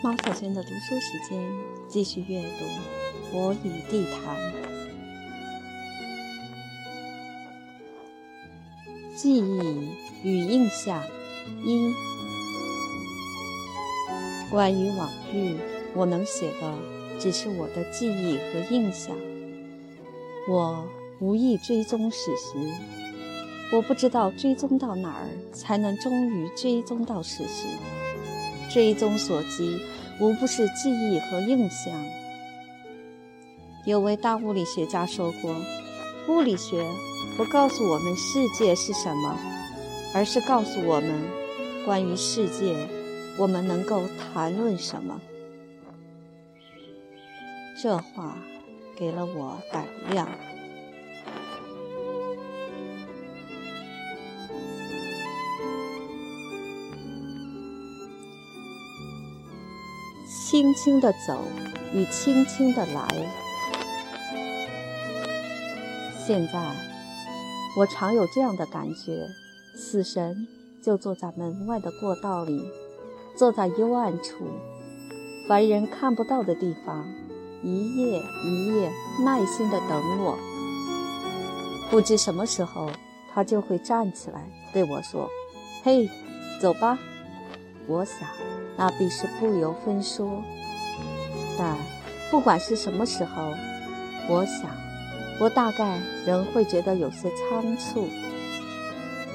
马小娟的读书时间，继续阅读《我与地坛》。记忆与印象一。关于往日，我能写的只是我的记忆和印象。我无意追踪史实，我不知道追踪到哪儿才能终于追踪到史实。追踪所及，无不是记忆和印象。有位大物理学家说过：“物理学不告诉我们世界是什么，而是告诉我们关于世界，我们能够谈论什么。”这话给了我胆量。轻轻的走与轻轻的来。现在，我常有这样的感觉：死神就坐在门外的过道里，坐在幽暗处，凡人看不到的地方，一夜一夜耐心的等我。不知什么时候，他就会站起来对我说：“嘿，走吧。”我想。那必是不由分说，但不管是什么时候，我想，我大概仍会觉得有些仓促，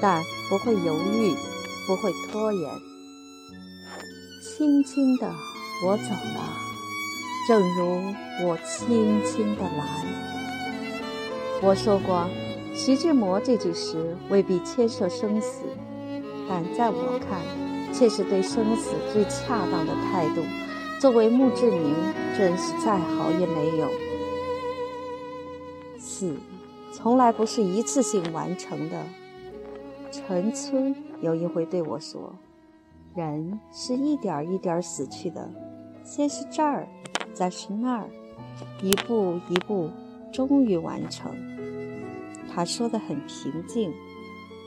但不会犹豫，不会拖延。轻轻的，我走了，正如我轻轻的来。我说过，徐志摩这句诗未必牵涉生死，但在我看。这是对生死最恰当的态度。作为墓志铭，真是再好也没有。死从来不是一次性完成的。陈村有一回对我说：“人是一点一点死去的，先是这儿，再是那儿，一步一步，终于完成。”他说的很平静，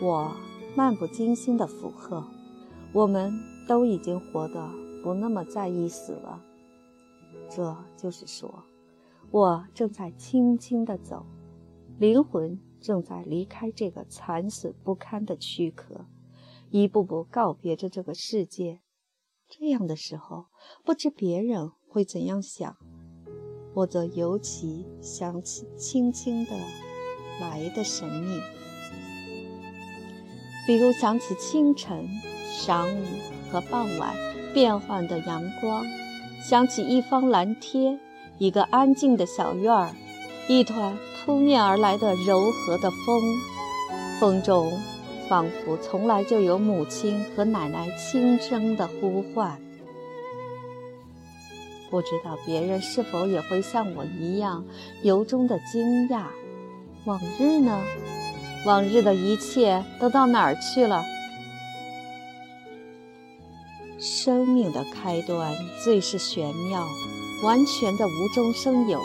我漫不经心的附和。我们都已经活得不那么在意死了，这就是说，我正在轻轻地走，灵魂正在离开这个残损不堪的躯壳，一步步告别着这个世界。这样的时候，不知别人会怎样想，我则尤其想起轻轻的来的神秘，比如想起清晨。晌午和傍晚变换的阳光，想起一方蓝天，一个安静的小院儿，一团扑面而来的柔和的风，风中仿佛从来就有母亲和奶奶轻声的呼唤。不知道别人是否也会像我一样由衷的惊讶？往日呢？往日的一切都到哪儿去了？生命的开端最是玄妙，完全的无中生有。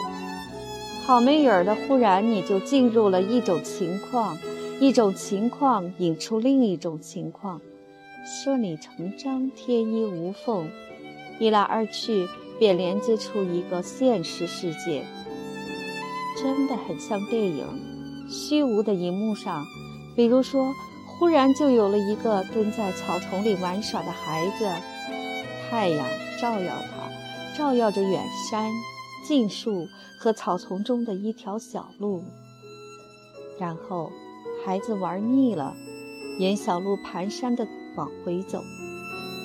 好没影儿的，忽然你就进入了一种情况，一种情况引出另一种情况，顺理成章，天衣无缝，一来二去便连接出一个现实世界。真的很像电影，虚无的荧幕上，比如说。忽然就有了一个蹲在草丛里玩耍的孩子，太阳照耀他，照耀着远山、近树和草丛中的一条小路。然后，孩子玩腻了，沿小路蹒跚地往回走，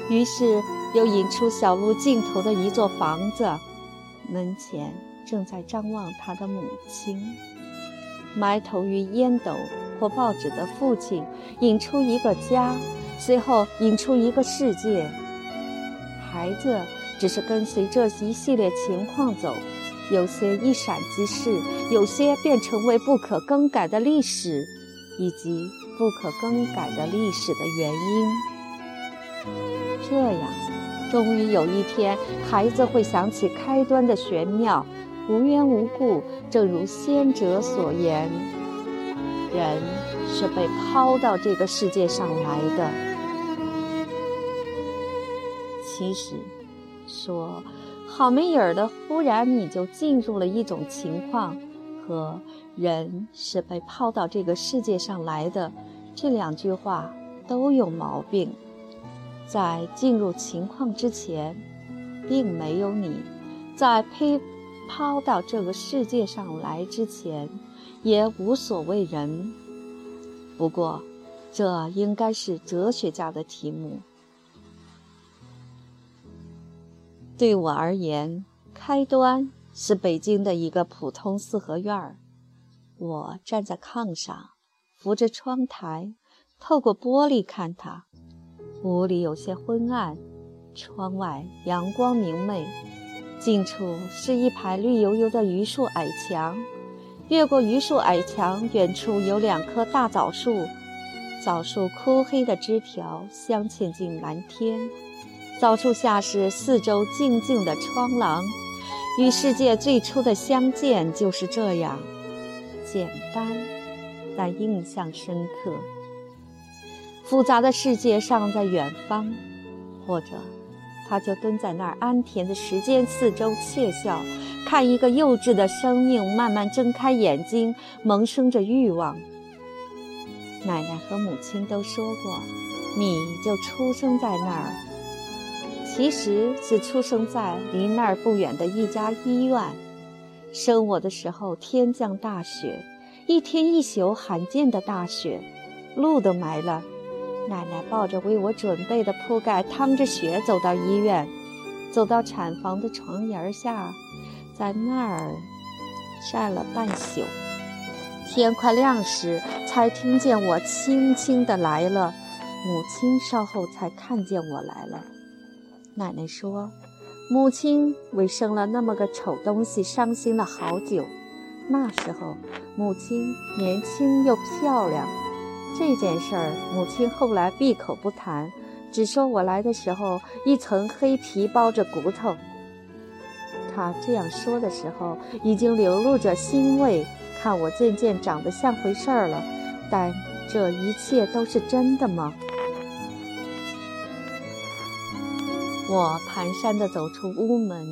于是又引出小路尽头的一座房子，门前正在张望他的母亲，埋头于烟斗。或报纸的父亲引出一个家，随后引出一个世界。孩子只是跟随这一系列情况走，有些一闪即逝，有些便成为不可更改的历史，以及不可更改的历史的原因。这样，终于有一天，孩子会想起开端的玄妙，无缘无故，正如先哲所言。人是被抛到这个世界上来的。其实，说：“好没影儿的，忽然你就进入了一种情况，和人是被抛到这个世界上来的，这两句话都有毛病。在进入情况之前，并没有你；在被抛到这个世界上来之前，也无所谓人。不过，这应该是哲学家的题目。”对我而言，开端是北京的一个普通四合院儿。我站在炕上，扶着窗台，透过玻璃看它。屋里有些昏暗，窗外阳光明媚。近处是一排绿油油的榆树矮墙，越过榆树矮墙，远处有两棵大枣树，枣树枯黑的枝条镶嵌进蓝天。枣树下是四周静静的窗廊，与世界最初的相见就是这样简单，但印象深刻。复杂的世界尚在远方，或者他就蹲在那儿安恬的时间四周窃笑，看一个幼稚的生命慢慢睁开眼睛，萌生着欲望。奶奶和母亲都说过，你就出生在那儿。其实是出生在离那儿不远的一家医院。生我的时候，天降大雪，一天一宿罕见的大雪，路都埋了。奶奶抱着为我准备的铺盖，趟着雪走到医院，走到产房的床沿下，在那儿站了半宿。天快亮时，才听见我轻轻的来了。母亲稍后才看见我来了。奶奶说：“母亲为生了那么个丑东西伤心了好久。那时候，母亲年轻又漂亮。这件事儿，母亲后来闭口不谈，只说我来的时候一层黑皮包着骨头。她这样说的时候，已经流露着欣慰，看我渐渐长得像回事儿了。但这一切都是真的吗？”我蹒跚地走出屋门，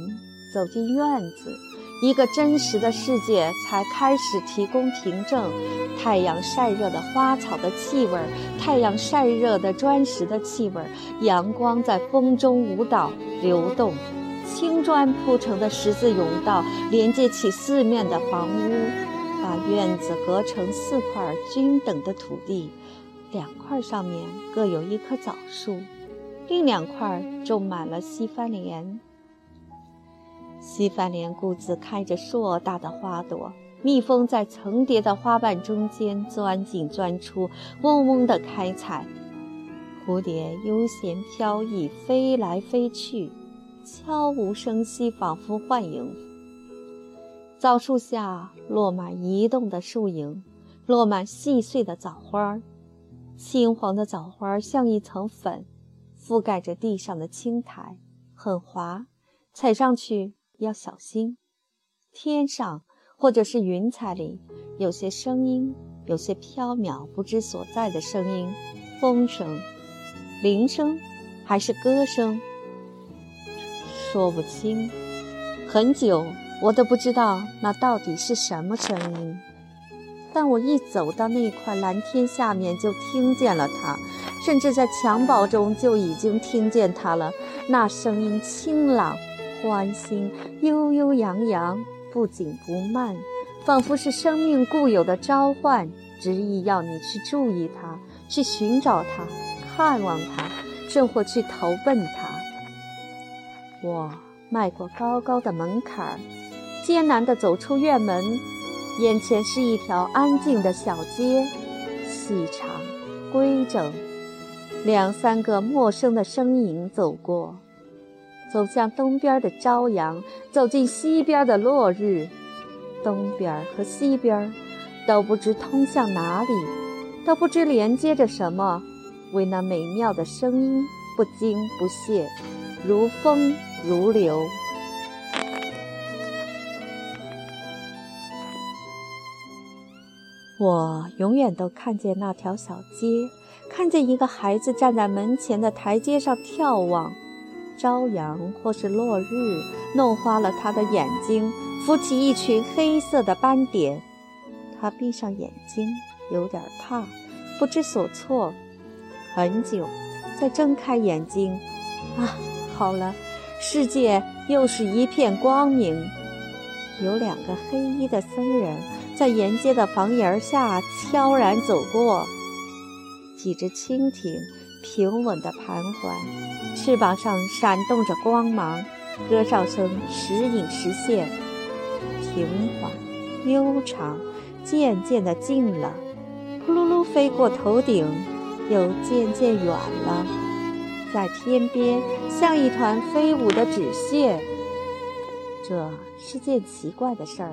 走进院子，一个真实的世界才开始提供凭证：太阳晒热的花草的气味，太阳晒热的砖石的气味，阳光在风中舞蹈流动，青砖铺成的十字甬道连接起四面的房屋，把院子隔成四块均等的土地，两块上面各有一棵枣树。另两块种满了西番莲，西番莲故自开着硕大的花朵，蜜蜂在层叠的花瓣中间钻进钻出，嗡嗡地开采。蝴蝶悠闲飘逸，飞来飞去，悄无声息，仿佛幻影。枣树下落满移动的树影，落满细碎的枣花，青黄的枣花像一层粉。覆盖着地上的青苔，很滑，踩上去要小心。天上或者是云彩里，有些声音，有些飘渺不知所在的声音，风声、铃声，还是歌声，说不清。很久，我都不知道那到底是什么声音。但我一走到那块蓝天下面，就听见了它，甚至在襁褓中就已经听见它了。那声音清朗、欢欣、悠悠扬扬，不紧不慢，仿佛是生命固有的召唤，执意要你去注意它，去寻找它，看望它，甚或去投奔它。我迈过高高的门槛，艰难地走出院门。眼前是一条安静的小街，细长、规整，两三个陌生的身影走过，走向东边的朝阳，走进西边的落日。东边和西边都不知通向哪里，都不知连接着什么，为那美妙的声音不惊不懈，如风如流。我永远都看见那条小街，看见一个孩子站在门前的台阶上眺望，朝阳或是落日弄花了他的眼睛，浮起一群黑色的斑点。他闭上眼睛，有点怕，不知所措。很久，再睁开眼睛，啊，好了，世界又是一片光明。有两个黑衣的僧人在沿街的房檐下悄然走过，几只蜻蜓平稳地盘桓，翅膀上闪动着光芒，歌哨声时隐时现，平缓悠长。渐渐地近了，扑噜噜飞过头顶，又渐渐远了，在天边像一团飞舞的纸屑。这是件奇怪的事儿，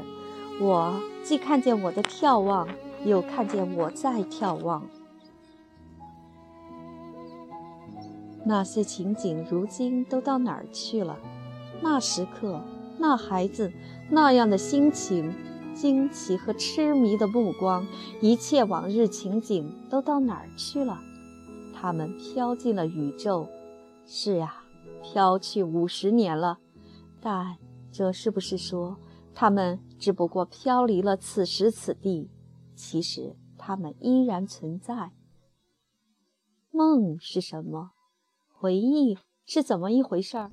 我既看见我的眺望，又看见我在眺望。那些情景如今都到哪儿去了？那时刻，那孩子，那样的心情。惊奇和痴迷的目光，一切往日情景都到哪儿去了？他们飘进了宇宙。是啊，飘去五十年了。但这是不是说，他们只不过飘离了此时此地？其实他们依然存在。梦是什么？回忆是怎么一回事儿？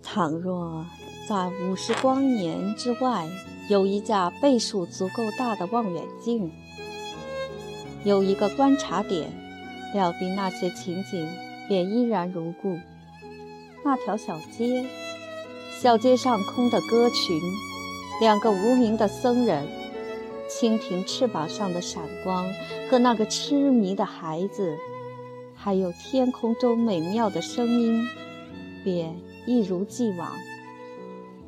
倘若……在五十光年之外，有一架倍数足够大的望远镜，有一个观察点，料定那些情景便依然如故。那条小街，小街上空的歌群，两个无名的僧人，蜻蜓翅膀上的闪光和那个痴迷的孩子，还有天空中美妙的声音，便一如既往。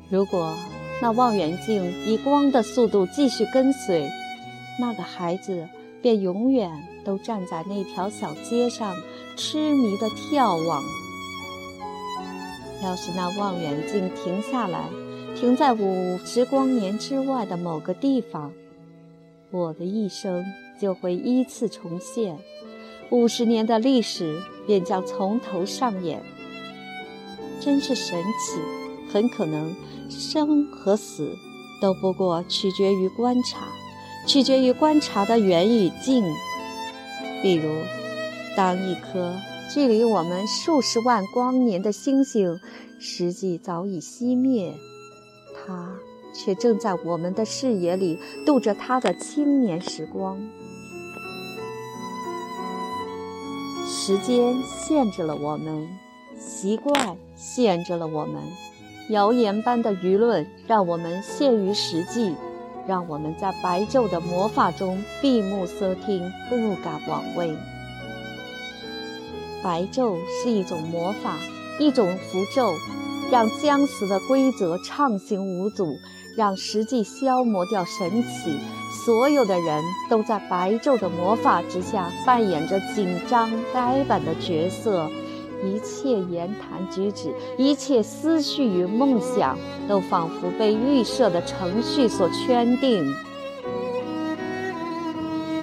如果那望远镜以光的速度继续跟随，那个孩子便永远都站在那条小街上，痴迷地眺望。要是那望远镜停下来，停在五十光年之外的某个地方，我的一生就会依次重现，五十年的历史便将从头上演。真是神奇。很可能，生和死都不过取决于观察，取决于观察的远与近。比如，当一颗距离我们数十万光年的星星实际早已熄灭，它却正在我们的视野里度着它的青年时光。时间限制了我们，习惯限制了我们。谣言般的舆论让我们陷于实际，让我们在白昼的魔法中闭目塞听，不敢妄为。白昼是一种魔法，一种符咒，让僵死的规则畅行无阻，让实际消磨掉神奇。所有的人都在白昼的魔法之下扮演着紧张、呆板的角色。一切言谈举止，一切思绪与梦想，都仿佛被预设的程序所圈定。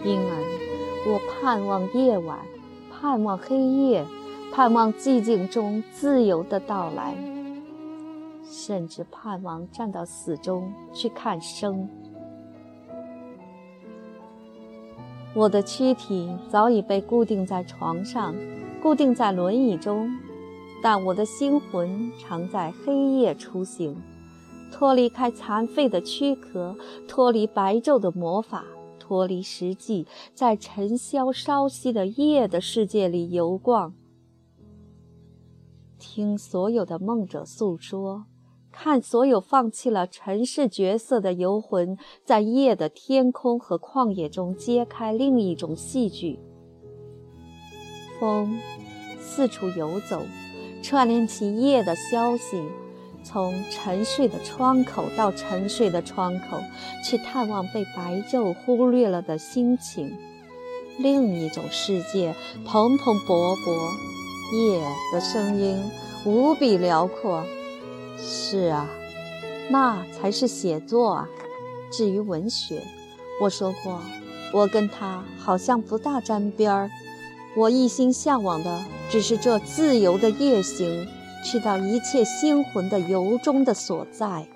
因而，我盼望夜晚，盼望黑夜，盼望寂静中自由的到来，甚至盼望站到死中去看生。我的躯体早已被固定在床上。固定在轮椅中，但我的心魂常在黑夜出行，脱离开残废的躯壳，脱离白昼的魔法，脱离实际，在尘嚣稍息的夜的世界里游逛，听所有的梦者诉说，看所有放弃了尘世角色的游魂，在夜的天空和旷野中揭开另一种戏剧。风四处游走，串联起夜的消息，从沉睡的窗口到沉睡的窗口，去探望被白昼忽略了的心情。另一种世界，蓬蓬勃勃，夜的声音无比辽阔。是啊，那才是写作啊。至于文学，我说过，我跟他好像不大沾边儿。我一心向往的只是这自由的夜行，去到一切星魂的由衷的所在。